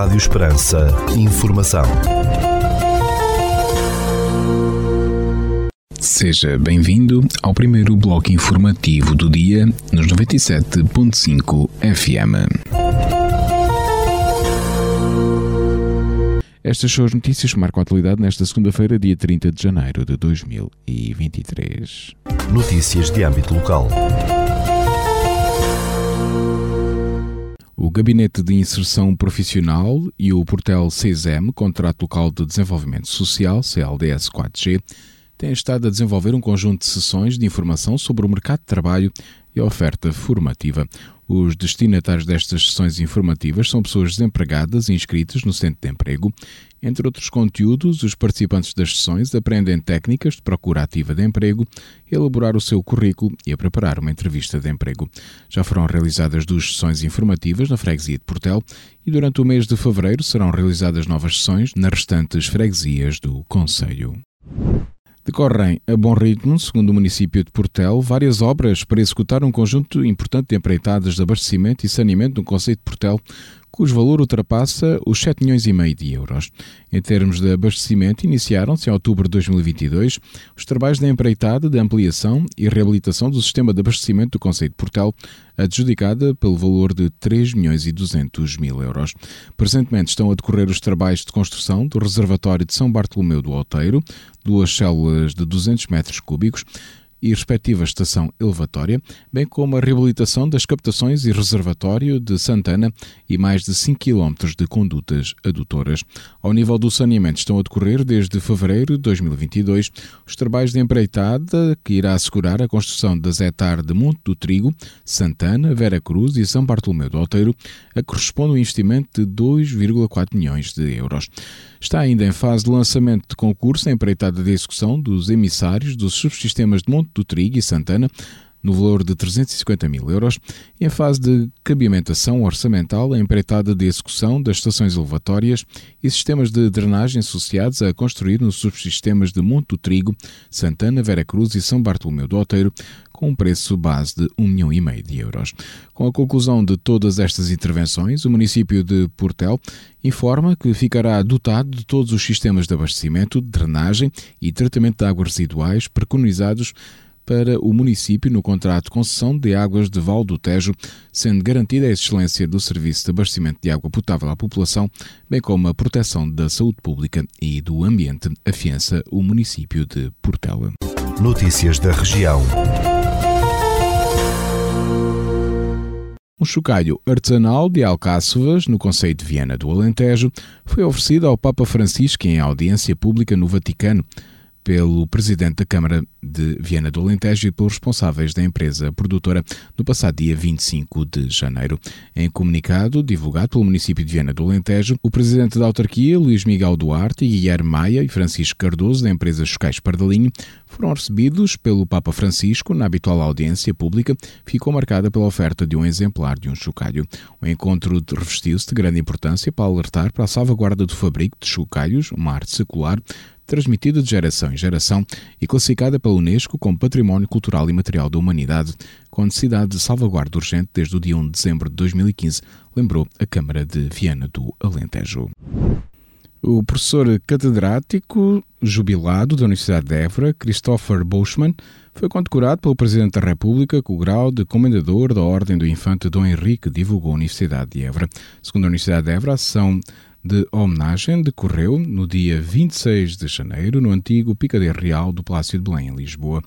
Rádio Esperança. Informação. Seja bem-vindo ao primeiro bloco informativo do dia nos 97.5 FM. Estas são as notícias que marcam a atualidade nesta segunda-feira, dia 30 de janeiro de 2023. Notícias de âmbito local. O Gabinete de Inserção Profissional e o Portel CESEM, Contrato Local de Desenvolvimento Social, CLDS 4G, têm estado a desenvolver um conjunto de sessões de informação sobre o mercado de trabalho e a oferta formativa. Os destinatários destas sessões informativas são pessoas desempregadas inscritas no Centro de Emprego. Entre outros conteúdos, os participantes das sessões aprendem técnicas de procura ativa de emprego, elaborar o seu currículo e a preparar uma entrevista de emprego. Já foram realizadas duas sessões informativas na freguesia de Portel e durante o mês de fevereiro serão realizadas novas sessões nas restantes freguesias do Conselho. Decorrem a bom ritmo, segundo o município de Portel, várias obras para executar um conjunto importante de empreitadas de abastecimento e saneamento no Conceito de Portel, cujo valor ultrapassa os 7 milhões e meio de euros. Em termos de abastecimento, iniciaram-se em outubro de 2022 os trabalhos de empreitada de ampliação e reabilitação do sistema de abastecimento do Conceito de adjudicada pelo valor de 3 milhões e 200 mil euros. Presentemente estão a decorrer os trabalhos de construção do reservatório de São Bartolomeu do Alteiro, duas células de 200 metros cúbicos, e respectiva estação elevatória, bem como a reabilitação das captações e reservatório de Santana e mais de 5 km de condutas adutoras. Ao nível do saneamento estão a decorrer desde fevereiro de 2022 os trabalhos de empreitada que irá assegurar a construção da Zetar de Monte do Trigo, Santana, Vera Cruz e São Bartolomeu do Alteiro, a que corresponde um investimento de 2,4 milhões de euros. Está ainda em fase de lançamento de concurso a empreitada de execução dos emissários dos subsistemas de Monte do Trigo e Santana, no valor de 350 mil euros, e em fase de cabimentação orçamental empreitada de execução das estações elevatórias e sistemas de drenagem associados a construir nos subsistemas de Monte do Trigo, Santana, Vera Cruz e São Bartolomeu do Alteiro, com um preço base de 1 milhão e meio de euros. Com a conclusão de todas estas intervenções, o município de Portel informa que ficará dotado de todos os sistemas de abastecimento, drenagem e tratamento de águas residuais preconizados para o município no contrato de concessão de águas de Val do Tejo, sendo garantida a excelência do serviço de abastecimento de água potável à população, bem como a proteção da saúde pública e do ambiente, afiança o município de Portela. Notícias da região. Um chocalho artesanal de Alcáçovas, no Conceito de Viana do Alentejo, foi oferecido ao Papa Francisco em audiência pública no Vaticano pelo presidente da Câmara de Viana do Alentejo e pelos responsáveis da empresa produtora no passado dia 25 de janeiro. Em comunicado divulgado pelo município de Viana do Alentejo, o presidente da autarquia, Luís Miguel Duarte, Guilherme Maia e Francisco Cardoso, da empresa Chocais Pardalinho, foram recebidos pelo Papa Francisco na habitual audiência pública, ficou marcada pela oferta de um exemplar de um chocalho. O encontro revestiu-se de grande importância para alertar para a salvaguarda do fabrico de chocalhos, uma arte secular, transmitida de geração em geração e classificada pela Unesco como Património Cultural e Material da Humanidade, com necessidade de salvaguarda urgente desde o dia 1 de dezembro de 2015, lembrou a Câmara de Viana do Alentejo. O professor catedrático jubilado da Universidade de Évora, Christopher Bushman, foi condecorado pelo Presidente da República com o grau de Comendador da Ordem do Infante Dom Henrique, divulgou a Universidade de Évora. Segundo a Universidade de Évora, a sessão de homenagem decorreu no dia 26 de janeiro no antigo Picadeiro Real do Palácio de Belém, em Lisboa.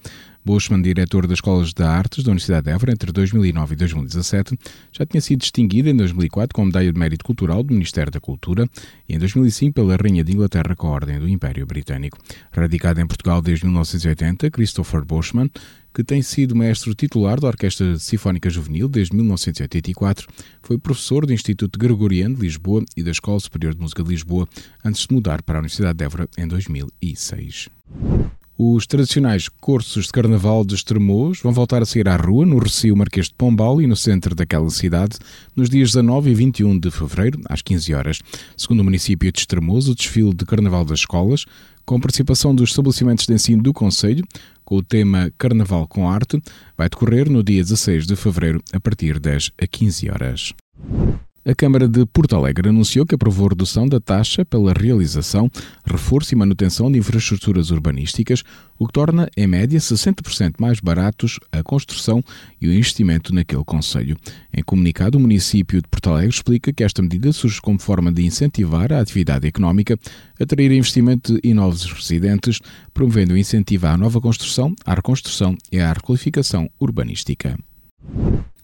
Bushman, diretor das Escolas de Artes da Universidade de Évora entre 2009 e 2017, já tinha sido distinguido em 2004 com a Medalha de Mérito Cultural do Ministério da Cultura e em 2005 pela Rainha de Inglaterra com a Ordem do Império Britânico. Radicado em Portugal desde 1980, Christopher Bushman que tem sido mestre titular da Orquestra Sinfónica Juvenil desde 1984, foi professor do Instituto Gregoriano de Lisboa e da Escola Superior de Música de Lisboa, antes de mudar para a Universidade de Évora em 2006. Os tradicionais cursos de carnaval de Estremoz vão voltar a sair à rua no Recio Marquês de Pombal e no centro daquela cidade nos dias 19 e 21 de fevereiro, às 15 horas. Segundo o município de Estremoz, o desfile de carnaval das escolas, com participação dos estabelecimentos de ensino do Conselho, com o tema Carnaval com Arte, vai decorrer no dia 16 de fevereiro, a partir das 15 horas. A Câmara de Porto Alegre anunciou que aprovou redução da taxa pela realização, reforço e manutenção de infraestruturas urbanísticas, o que torna, em média, 60% mais baratos a construção e o investimento naquele Conselho. Em comunicado, o município de Porto Alegre explica que esta medida surge como forma de incentivar a atividade económica, atrair investimento e novos residentes, promovendo o incentivo à nova construção, à reconstrução e à requalificação urbanística.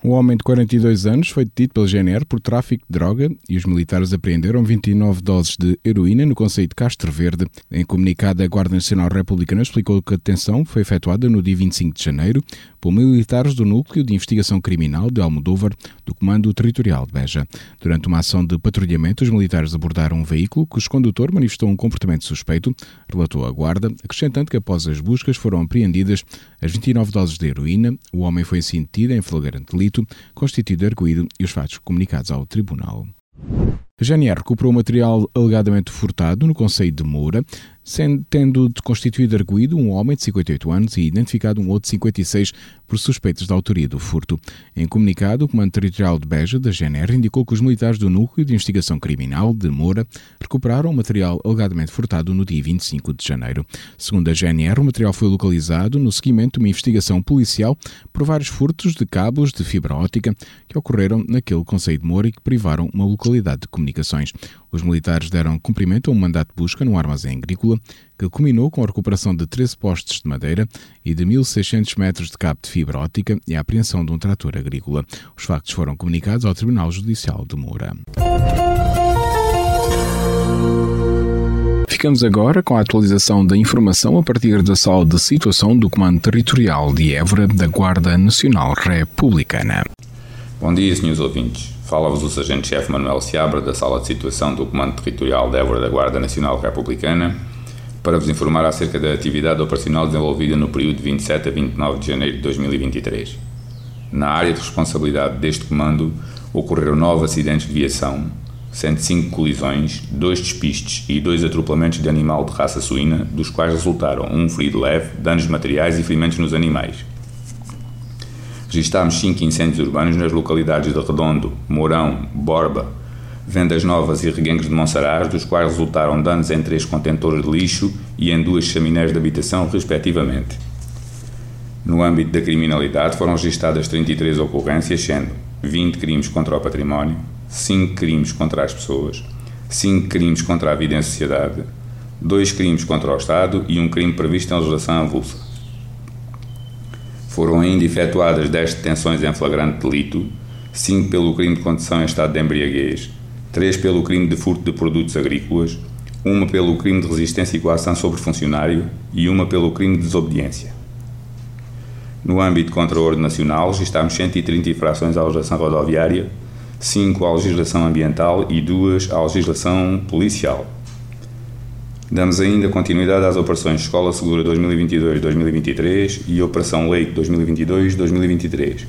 Um homem de 42 anos foi detido pela GNR por tráfico de droga e os militares apreenderam 29 doses de heroína no Conselho de Castro Verde. Em comunicado, a Guarda Nacional Republicana explicou que a detenção foi efetuada no dia 25 de janeiro por militares do Núcleo de Investigação Criminal de Almodóvar do Comando Territorial de Beja. Durante uma ação de patrulhamento, os militares abordaram um veículo cujo condutor manifestou um comportamento suspeito, relatou a Guarda, acrescentando que após as buscas foram apreendidas as 29 doses de heroína. O homem foi detido em flagrante delito delito constituído arguído e os fatos comunicados ao Tribunal. A GNR recuperou material alegadamente furtado no Conselho de Moura, sendo, tendo constituído arguído um homem de 58 anos e identificado um outro de 56 por suspeitos da autoria do furto. Em comunicado, o Comando Territorial de Beja, da GNR, indicou que os militares do Núcleo de Investigação Criminal de Moura recuperaram o material alegadamente furtado no dia 25 de janeiro. Segundo a GNR, o material foi localizado no seguimento de uma investigação policial por vários furtos de cabos de fibra óptica que ocorreram naquele Conselho de Moura e que privaram uma localidade de comunicações. Os militares deram cumprimento a um mandato de busca num armazém agrícola que culminou com a recuperação de 13 postes de madeira e de 1.600 metros de cabo de fibra óptica e a apreensão de um trator agrícola. Os factos foram comunicados ao Tribunal Judicial de Moura. Ficamos agora com a atualização da informação a partir da sala de situação do Comando Territorial de Évora da Guarda Nacional Republicana. Bom dia, senhores ouvintes. Fala-vos o Sargento-Chefe Manuel Seabra, da Sala de Situação do Comando Territorial de Évora da Guarda Nacional Republicana, para vos informar acerca da atividade operacional desenvolvida no período de 27 a 29 de janeiro de 2023. Na área de responsabilidade deste comando, ocorreram nove acidentes de viação, sendo cinco colisões, dois despistes e dois atropelamentos de animal de raça suína, dos quais resultaram um ferido leve, danos materiais e ferimentos nos animais. Registámos cinco incêndios urbanos nas localidades de Redondo, Mourão, Borba, Vendas Novas e Reguengos de Monsaraz, dos quais resultaram danos em três contentores de lixo e em duas chaminés de habitação, respectivamente. No âmbito da criminalidade foram registadas 33 ocorrências, sendo 20 crimes contra o património, 5 crimes contra as pessoas, 5 crimes contra a vida em sociedade, 2 crimes contra o Estado e um crime previsto em legislação avulsa. Foram ainda efetuadas 10 detenções em flagrante delito, 5 pelo crime de condução em estado de embriaguez, 3 pelo crime de furto de produtos agrícolas, uma pelo crime de resistência e coação sobre funcionário e uma pelo crime de desobediência. No âmbito contra a ordem nacional, registámos 130 infrações à legislação rodoviária, 5 à legislação ambiental e 2 à legislação policial. Damos ainda continuidade às operações Escola Segura 2022-2023 e Operação Leite 2022-2023.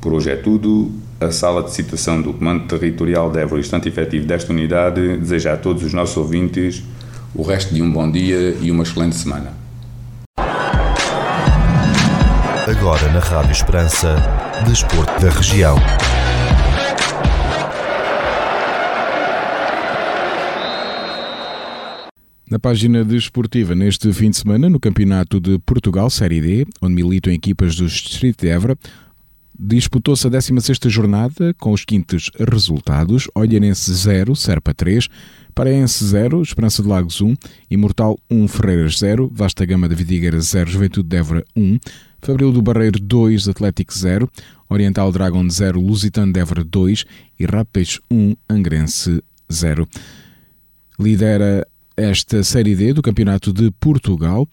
Por hoje é tudo. A sala de situação do Comando Territorial de Évora, instante efetivo desta unidade, deseja a todos os nossos ouvintes o resto de um bom dia e uma excelente semana. Agora na Rádio Esperança, Desporto da Região. Na página desportiva, neste fim de semana, no Campeonato de Portugal Série D, onde militam equipas do Distrito de Évora, disputou-se a 16ª jornada com os seguintes resultados. Olhanense 0, Serpa 3, Paraense 0, Esperança de Lagos 1, Imortal 1, Ferreiras 0, Vasta Gama da Vidigueira 0, Juventude de Évora 1, Fabril do Barreiro 2, Atlético 0, Oriental Dragon 0, Lusitano de Évora 2 e Rapes 1, Angrense 0. Lidera esta Série D do Campeonato de Portugal,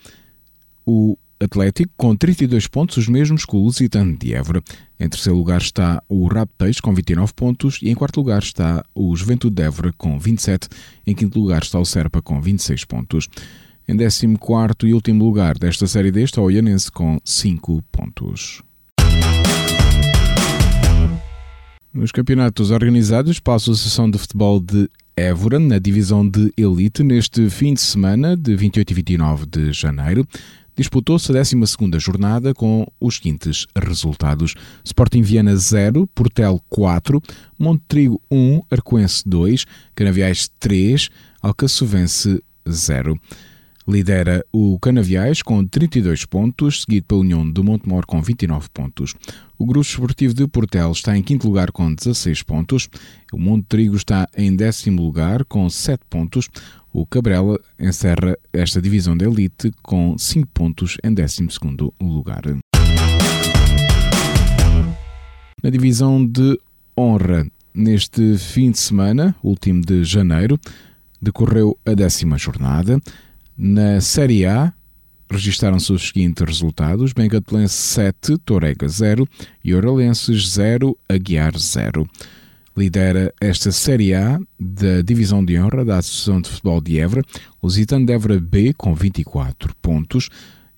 o Atlético com 32 pontos, os mesmos que o Lusitano de Évora. Em terceiro lugar está o Rapteix com 29 pontos e em quarto lugar está o Juventude de Évora com 27. Em quinto lugar está o Serpa com 26 pontos. Em décimo quarto e último lugar desta Série D está o Ianense com 5 pontos. Nos campeonatos organizados pela Associação de Futebol de Évora, na divisão de Elite, neste fim de semana de 28 e 29 de janeiro, Disputou-se a 12 jornada com os seguintes resultados. Sporting Viana 0, Portel 4, Montrigo 1, Arcoense 2, Canaviais 3, Alcaçovense 0. Lidera o Canaviais com 32 pontos, seguido pela União do Montemor com 29 pontos. O Grupo Esportivo de Portel está em quinto lugar com 16 pontos. O Monte Trigo está em décimo lugar com 7 pontos. O Cabrela encerra esta divisão de elite com 5 pontos em 12 lugar. Na divisão de honra, neste fim de semana, último de janeiro, decorreu a décima jornada. Na Série A, registaram-se os seguintes resultados: Bencatelense 7, Torega 0 e Oralenses 0, Aguiar 0. Lidera esta Série A da Divisão de Honra da Associação de Futebol de Évora, o Lusitano de Évora B com 24 pontos.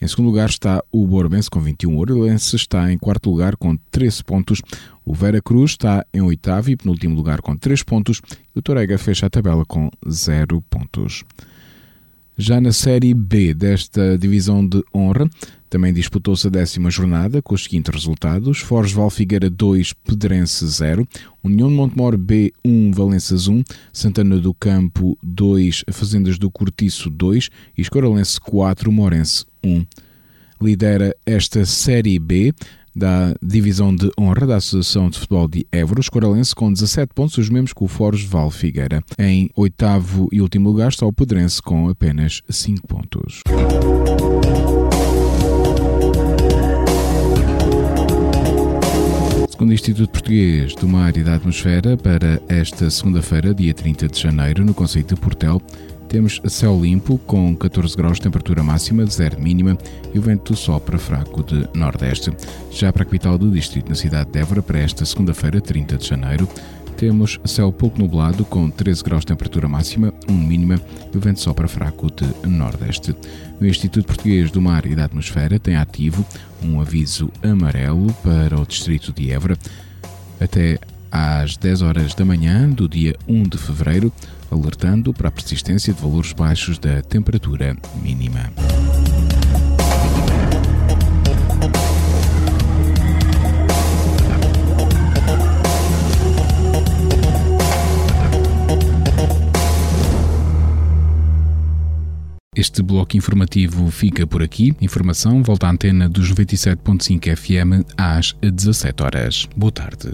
Em segundo lugar está o Borbense com 21, o Oralense está em quarto lugar com 13 pontos, o Vera Cruz está em oitavo e penúltimo lugar com 3 pontos e o Torega fecha a tabela com 0 pontos. Já na Série B desta divisão de honra, também disputou-se a décima jornada com os seguintes resultados: Forges Val Figueira 2, Pedrense 0, União de Montemor B 1, Valenças 1, Santana do Campo 2, Fazendas do Cortiço 2 e Escoralense 4, Morense 1. Lidera esta Série B da divisão de honra da Associação de Futebol de Évora, o Escoralense com 17 pontos, os mesmos que o Foros Val Figueira. Em oitavo e último lugar está o Pedrense com apenas 5 pontos. Segundo o Instituto Português do Mar e da Atmosfera, para esta segunda-feira, dia 30 de janeiro, no Conceito de Portel, temos céu limpo com 14 graus de temperatura máxima, de zero mínima e o vento sopra fraco de nordeste. Já para a capital do distrito, na cidade de Évora, para esta segunda-feira, 30 de janeiro, temos céu pouco nublado com 13 graus de temperatura máxima, 1 mínima e o vento sopra fraco de nordeste. O Instituto Português do Mar e da Atmosfera tem ativo um aviso amarelo para o distrito de Évora até às 10 horas da manhã do dia 1 de fevereiro, alertando para a persistência de valores baixos da temperatura mínima. Este bloco informativo fica por aqui. Informação volta à antena dos 97.5 FM às 17 horas. Boa tarde.